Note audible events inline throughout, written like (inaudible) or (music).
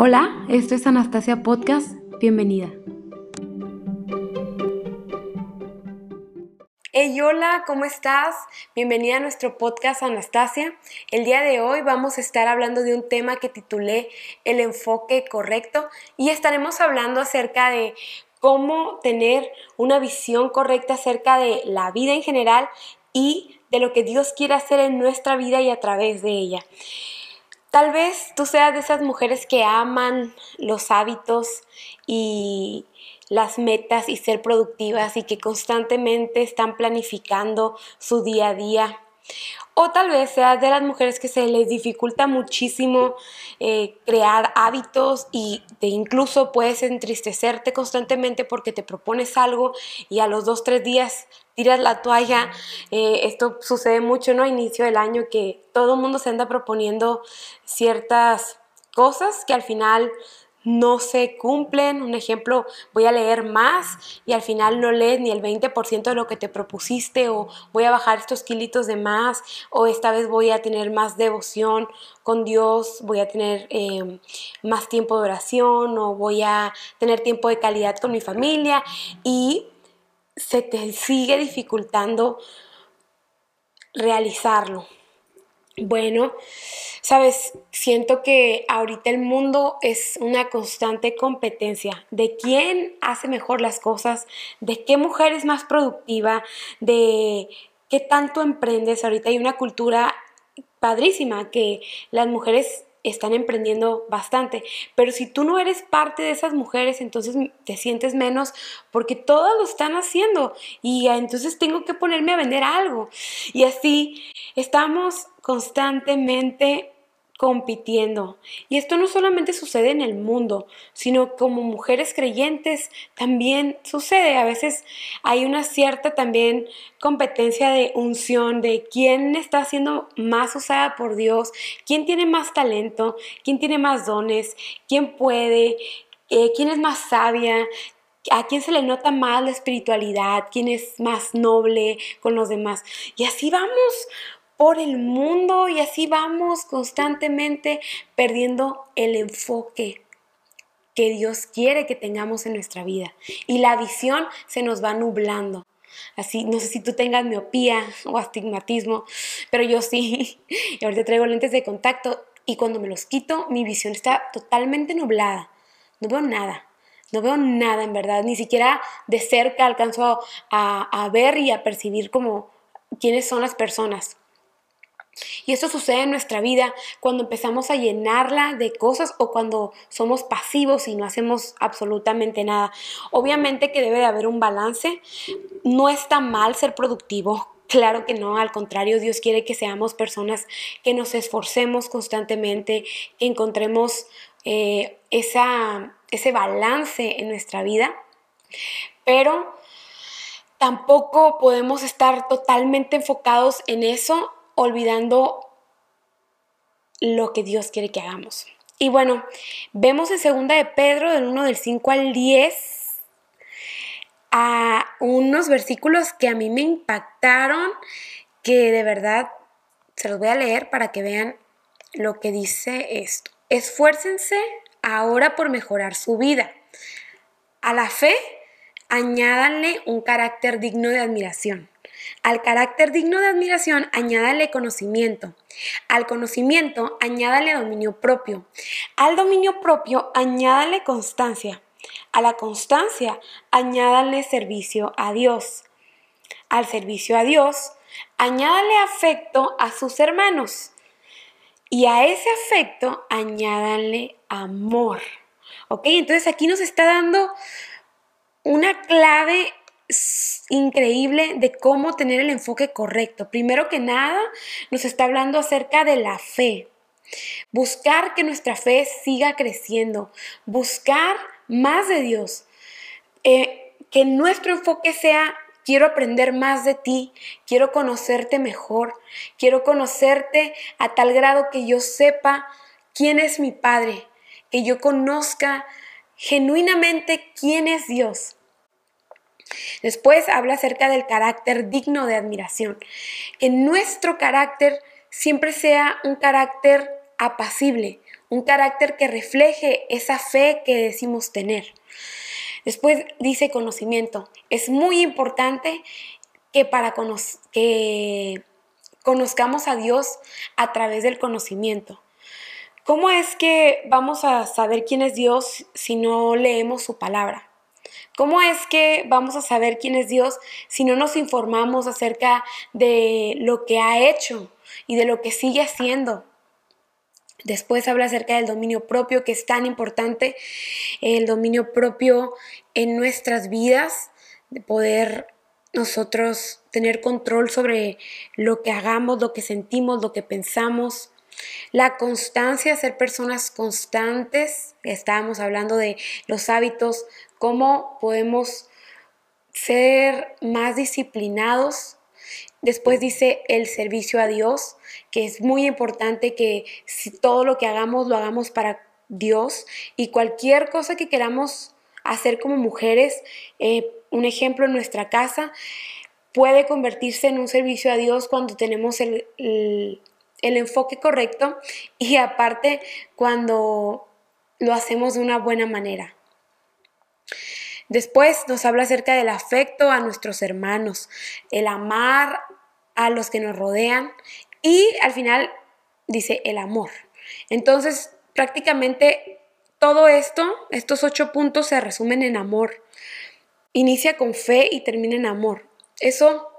Hola, esto es Anastasia Podcast, bienvenida. Hey, hola, ¿cómo estás? Bienvenida a nuestro podcast Anastasia. El día de hoy vamos a estar hablando de un tema que titulé El enfoque correcto y estaremos hablando acerca de cómo tener una visión correcta acerca de la vida en general y de lo que Dios quiere hacer en nuestra vida y a través de ella. Tal vez tú seas de esas mujeres que aman los hábitos y las metas y ser productivas y que constantemente están planificando su día a día. O tal vez seas de las mujeres que se les dificulta muchísimo eh, crear hábitos y te incluso puedes entristecerte constantemente porque te propones algo y a los dos, tres días tiras la toalla. Eh, esto sucede mucho, ¿no? A inicio del año que todo el mundo se anda proponiendo ciertas cosas que al final no se cumplen. Un ejemplo, voy a leer más y al final no lees ni el 20% de lo que te propusiste o voy a bajar estos kilitos de más o esta vez voy a tener más devoción con Dios, voy a tener eh, más tiempo de oración o voy a tener tiempo de calidad con mi familia y se te sigue dificultando realizarlo. Bueno, sabes, siento que ahorita el mundo es una constante competencia de quién hace mejor las cosas, de qué mujer es más productiva, de qué tanto emprendes. Ahorita hay una cultura padrísima que las mujeres están emprendiendo bastante. Pero si tú no eres parte de esas mujeres, entonces te sientes menos porque todas lo están haciendo y entonces tengo que ponerme a vender algo. Y así estamos constantemente compitiendo. Y esto no solamente sucede en el mundo, sino como mujeres creyentes también sucede. A veces hay una cierta también competencia de unción, de quién está siendo más usada por Dios, quién tiene más talento, quién tiene más dones, quién puede, eh, quién es más sabia, a quién se le nota más la espiritualidad, quién es más noble con los demás. Y así vamos por el mundo y así vamos constantemente perdiendo el enfoque que Dios quiere que tengamos en nuestra vida. Y la visión se nos va nublando. Así, no sé si tú tengas miopía o astigmatismo, pero yo sí. (laughs) Y ahorita traigo lentes de contacto y cuando me los quito, mi visión está totalmente nublada. No veo nada. No veo nada en verdad. Ni siquiera de cerca alcanzo a, a ver y a percibir como quiénes son las personas. Y esto sucede en nuestra vida cuando empezamos a llenarla de cosas o cuando somos pasivos y no hacemos absolutamente nada. Obviamente que debe de haber un balance. No está mal ser productivo. Claro que no, al contrario, Dios quiere que seamos personas que nos esforcemos constantemente, que encontremos eh, esa, ese balance en nuestra vida. Pero tampoco podemos estar totalmente enfocados en eso olvidando lo que Dios quiere que hagamos. Y bueno, vemos en segunda de Pedro, del 1 del 5 al 10, a unos versículos que a mí me impactaron, que de verdad se los voy a leer para que vean lo que dice esto. Esfuércense ahora por mejorar su vida. A la fe, añádanle un carácter digno de admiración al carácter digno de admiración, añádale conocimiento. Al conocimiento, añádale dominio propio. Al dominio propio, añádale constancia. A la constancia, añádale servicio a Dios. Al servicio a Dios, añádale afecto a sus hermanos. Y a ese afecto, añádale amor. ¿Ok? Entonces aquí nos está dando una clave increíble de cómo tener el enfoque correcto. Primero que nada, nos está hablando acerca de la fe. Buscar que nuestra fe siga creciendo. Buscar más de Dios. Eh, que nuestro enfoque sea, quiero aprender más de ti, quiero conocerte mejor, quiero conocerte a tal grado que yo sepa quién es mi Padre, que yo conozca genuinamente quién es Dios. Después habla acerca del carácter digno de admiración. Que nuestro carácter siempre sea un carácter apacible, un carácter que refleje esa fe que decimos tener. Después dice conocimiento. Es muy importante que para que conozcamos a Dios a través del conocimiento. ¿Cómo es que vamos a saber quién es Dios si no leemos su palabra? ¿Cómo es que vamos a saber quién es Dios si no nos informamos acerca de lo que ha hecho y de lo que sigue haciendo? Después habla acerca del dominio propio, que es tan importante, el dominio propio en nuestras vidas, de poder nosotros tener control sobre lo que hagamos, lo que sentimos, lo que pensamos. La constancia, ser personas constantes. Estábamos hablando de los hábitos, cómo podemos ser más disciplinados. Después dice el servicio a Dios, que es muy importante que si todo lo que hagamos lo hagamos para Dios y cualquier cosa que queramos hacer como mujeres, eh, un ejemplo en nuestra casa, puede convertirse en un servicio a Dios cuando tenemos el, el enfoque correcto y aparte cuando lo hacemos de una buena manera. Después nos habla acerca del afecto a nuestros hermanos, el amar a los que nos rodean y al final dice el amor. Entonces, prácticamente todo esto, estos ocho puntos se resumen en amor. Inicia con fe y termina en amor. Eso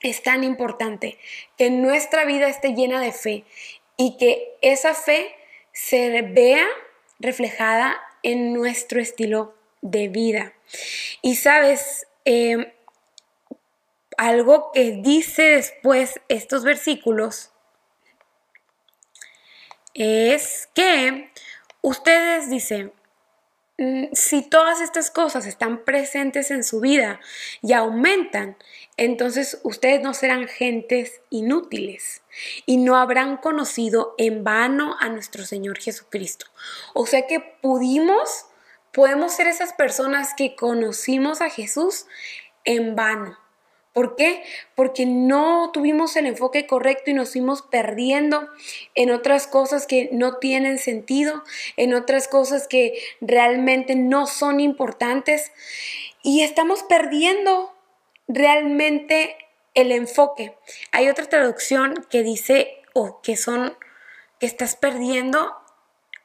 es tan importante, que nuestra vida esté llena de fe y que esa fe se vea reflejada en nuestro estilo de vida. Y sabes, em, algo que dice después estos versículos es que ustedes dicen, mm, si todas estas cosas están presentes en su vida y aumentan, entonces ustedes no serán gentes inútiles y no habrán conocido en vano a nuestro Señor Jesucristo. O sea que pudimos, podemos ser esas personas que conocimos a Jesús en vano. ¿Por qué? Porque no tuvimos el enfoque correcto y nos fuimos perdiendo en otras cosas que no tienen sentido, en otras cosas que realmente no son importantes y estamos perdiendo realmente el enfoque. Hay otra traducción que dice o que son que estás perdiendo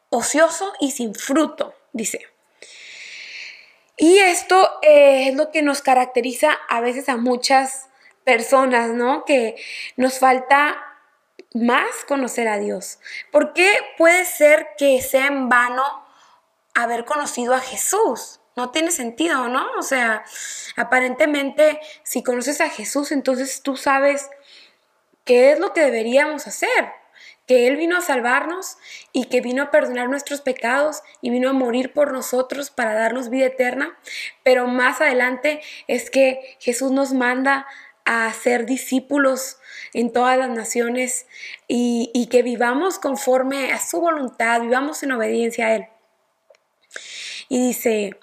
ocioso y sin fruto, dice. Y esto eh, es lo que nos caracteriza a veces a muchas personas, ¿no? Que nos falta más conocer a Dios. ¿Por qué puede ser que sea en vano haber conocido a Jesús? No tiene sentido, ¿no? O sea, aparentemente si conoces a Jesús, entonces tú sabes qué es lo que deberíamos hacer que Él vino a salvarnos y que vino a perdonar nuestros pecados y vino a morir por nosotros para darnos vida eterna. Pero más adelante es que Jesús nos manda a ser discípulos en todas las naciones y, que vivamos conforme a su voluntad, vivamos en obediencia a Él. Y dice,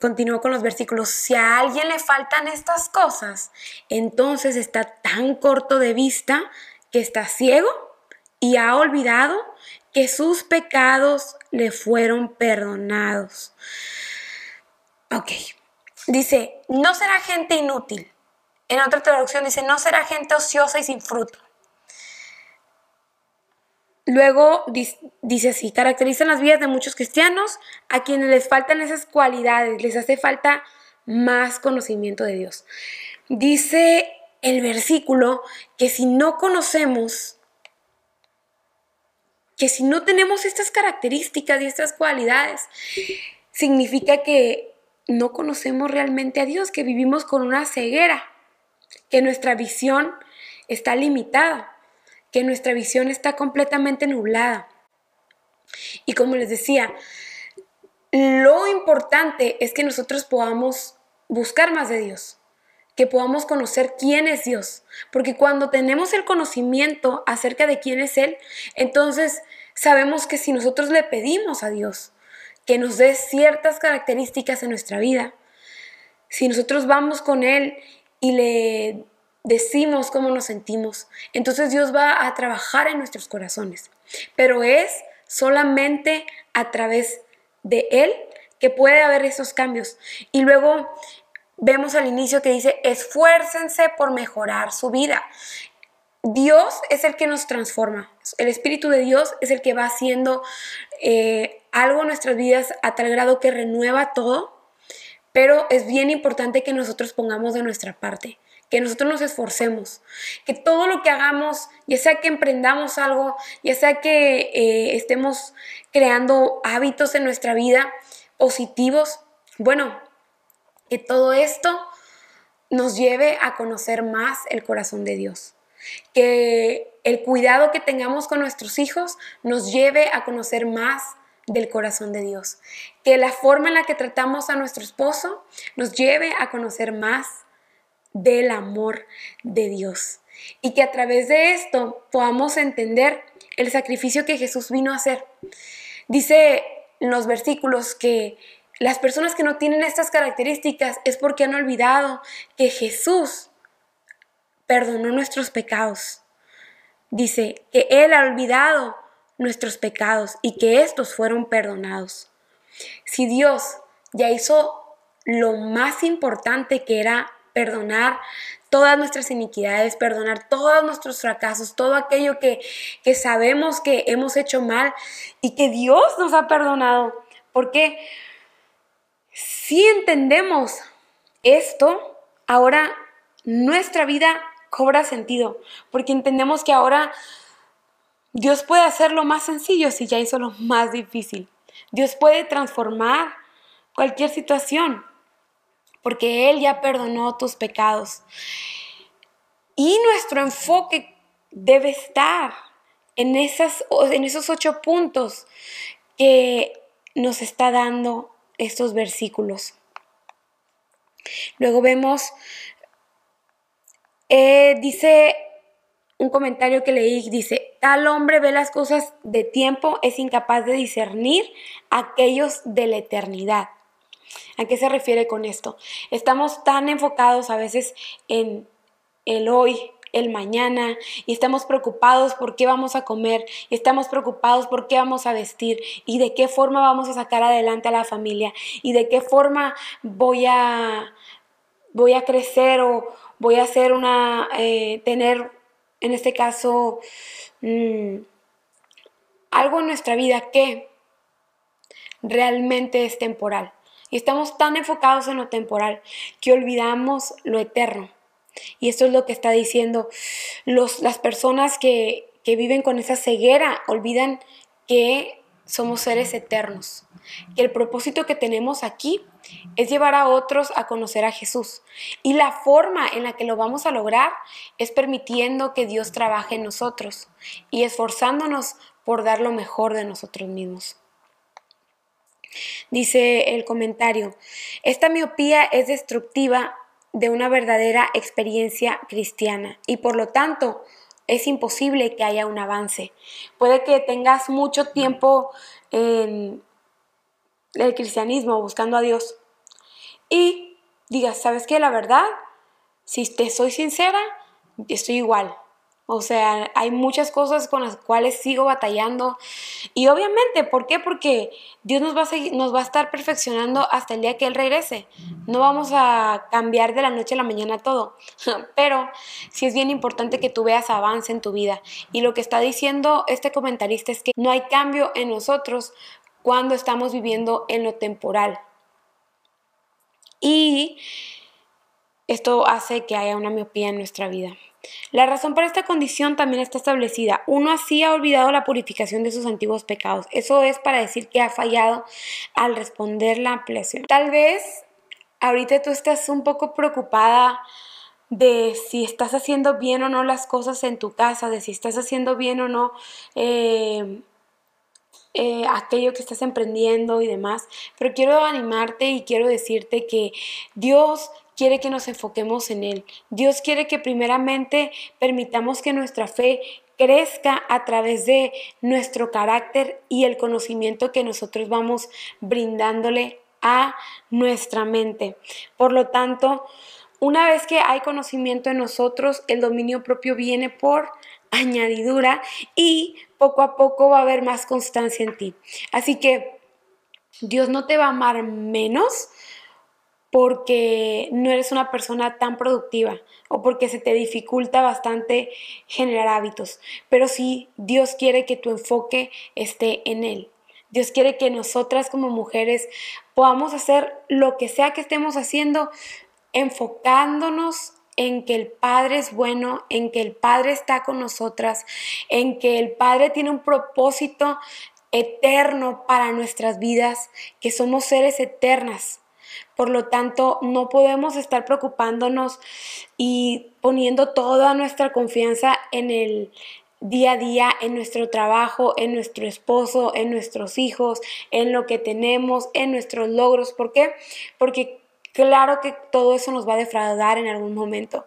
continuó con los versículos, si a alguien le faltan estas cosas, entonces está tan corto de vista que está ciego y ha olvidado que sus pecados le fueron perdonados. Ok, dice, no será gente inútil. En otra traducción dice, no será gente ociosa y sin fruto. Luego dice así, caracterizan las vidas de muchos cristianos a quienes les faltan esas cualidades, les hace falta más conocimiento de Dios. Dice el versículo que si no conocemos que si no tenemos estas características y estas cualidades, significa que no conocemos realmente a Dios, que vivimos con una ceguera, que nuestra visión está limitada, que nuestra visión está completamente nublada. Y como les decía, lo importante es que nosotros podamos buscar más de Dios, que podamos conocer quién es Dios. Porque cuando tenemos el conocimiento acerca de quién es Él, entonces sabemos que si nosotros le pedimos a Dios que nos dé ciertas características en nuestra vida, si nosotros vamos con Él y le decimos cómo nos sentimos, entonces Dios va a trabajar en nuestros corazones. Pero es solamente a través de Él que puede haber esos cambios. Y luego vemos al inicio que dice, esfuércense por mejorar su vida. Dios es el que nos transforma. El Espíritu de Dios es el que va haciendo eh, algo en nuestras vidas a tal grado que renueva todo. Pero es bien importante que nosotros pongamos de nuestra parte, que nosotros nos esforcemos, que todo lo que hagamos, ya sea que emprendamos algo, ya sea que eh, estemos creando hábitos en nuestra vida positivos, bueno, que todo esto nos lleve a conocer más el corazón de Dios. Que el cuidado que tengamos con nuestros hijos nos lleve a conocer más del corazón de Dios, que la forma en la que tratamos a nuestro esposo nos lleve a conocer más del amor de Dios. Y que a través de esto podamos entender el sacrificio que Jesús vino a hacer. Dice en los versículos que las personas que no tienen estas características es porque han olvidado que Jesús perdonó nuestros pecados. Dice que Él ha olvidado nuestros pecados y que estos fueron perdonados. Si Dios ya hizo lo más importante que era perdonar todas nuestras iniquidades, perdonar todos nuestros fracasos, todo aquello que, que sabemos que hemos hecho mal y que Dios nos ha perdonado. Porque si entendemos esto, ahora nuestra vida cobra sentido, porque entendemos que ahora Dios puede hacer lo más sencillo si ya hizo lo más difícil. Dios puede transformar cualquier situación, porque Él ya perdonó tus pecados. Y nuestro enfoque debe estar en, esas, en esos ocho puntos que nos está dando estos versículos. Luego vemos eh, dice un comentario que leí, dice, tal hombre ve las cosas de tiempo, es incapaz de discernir aquellos de la eternidad. ¿A qué se refiere con esto? Estamos tan enfocados a veces en el hoy, el mañana, y estamos preocupados por qué vamos a comer, y estamos preocupados por qué vamos a vestir, y de qué forma vamos a sacar adelante a la familia, y de qué forma voy a, voy a crecer o, voy a hacer una, eh, tener, en este caso, mm, algo en nuestra vida que realmente es temporal. Y estamos tan enfocados en lo temporal que olvidamos lo eterno. Y esto es lo que está diciendo los, las personas que, que viven con esa ceguera, olvidan que somos seres eternos, que el propósito que tenemos aquí es llevar a otros a conocer a Jesús. Y la forma en la que lo vamos a lograr es permitiendo que Dios trabaje en nosotros y esforzándonos por dar lo mejor de nosotros mismos. Dice el comentario, esta miopía es destructiva de una verdadera experiencia cristiana y por lo tanto es imposible que haya un avance. Puede que tengas mucho tiempo en el cristianismo buscando a Dios y digas, ¿sabes qué? La verdad, si te soy sincera, estoy igual. O sea, hay muchas cosas con las cuales sigo batallando. Y obviamente, ¿por qué? Porque Dios nos va, a nos va a estar perfeccionando hasta el día que Él regrese. No vamos a cambiar de la noche a la mañana todo. (laughs) Pero sí es bien importante que tú veas avance en tu vida. Y lo que está diciendo este comentarista es que no hay cambio en nosotros cuando estamos viviendo en lo temporal. Y esto hace que haya una miopía en nuestra vida. La razón para esta condición también está establecida. Uno así ha olvidado la purificación de sus antiguos pecados. Eso es para decir que ha fallado al responder la ampliación. Tal vez ahorita tú estás un poco preocupada de si estás haciendo bien o no las cosas en tu casa, de si estás haciendo bien o no eh, eh, aquello que estás emprendiendo y demás. Pero quiero animarte y quiero decirte que Dios quiere que nos enfoquemos en Él. Dios quiere que primeramente permitamos que nuestra fe crezca a través de nuestro carácter y el conocimiento que nosotros vamos brindándole a nuestra mente. Por lo tanto, una vez que hay conocimiento en nosotros, el dominio propio viene por añadidura y poco a poco va a haber más constancia en ti. Así que Dios no te va a amar menos porque no eres una persona tan productiva o porque se te dificulta bastante generar hábitos. Pero sí, Dios quiere que tu enfoque esté en Él. Dios quiere que nosotras como mujeres podamos hacer lo que sea que estemos haciendo, enfocándonos en que el Padre es bueno, en que el Padre está con nosotras, en que el Padre tiene un propósito eterno para nuestras vidas, que somos seres eternas por lo tanto, no podemos estar preocupándonos y poniendo toda nuestra confianza en el día a día, en nuestro trabajo, en nuestro esposo, en nuestros hijos, en lo que tenemos, en nuestros logros. ¿Por qué? Porque claro que todo eso nos va a defraudar en algún momento,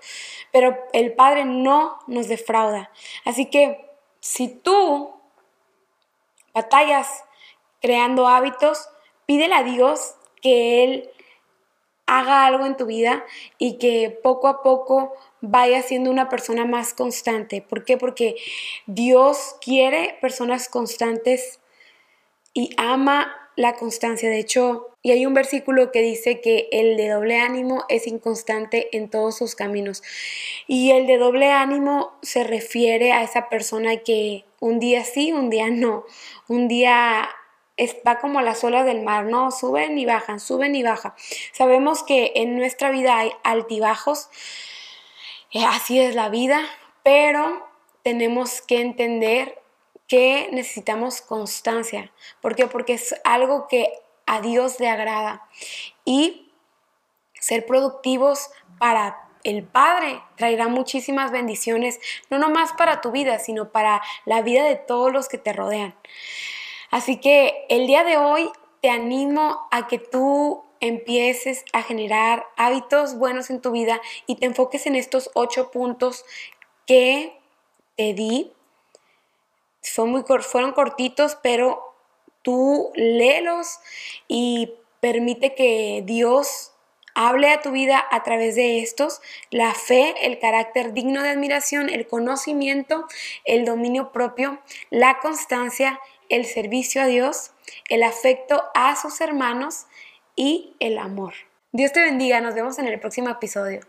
pero el Padre no nos defrauda. Así que si tú batallas creando hábitos, pídele a Dios que Él haga algo en tu vida y que poco a poco vaya siendo una persona más constante. ¿Por qué? Porque Dios quiere personas constantes y ama la constancia. De hecho, y hay un versículo que dice que el de doble ánimo es inconstante en todos sus caminos. Y el de doble ánimo se refiere a esa persona que un día sí, un día no. Un día va como las olas del mar, ¿no? Suben y bajan, suben y bajan. Sabemos que en nuestra vida hay altibajos, eh, así es la vida, pero tenemos que entender que necesitamos constancia. ¿Por qué? Porque es algo que a Dios le agrada. Y ser productivos para el Padre traerá muchísimas bendiciones, no nomás para tu vida, sino para la vida de todos los que te rodean. Así que el día de hoy te animo a que tú empieces a generar hábitos buenos en tu vida y te enfoques en estos ocho puntos que te di. Fueron cortitos, pero tú léelos y permite que Dios hable a tu vida a través de estos, la fe, el carácter digno de admiración, el conocimiento, el dominio propio, la constancia, el servicio a Dios, el afecto a sus hermanos y el amor. Dios te bendiga, nos vemos en el próximo episodio.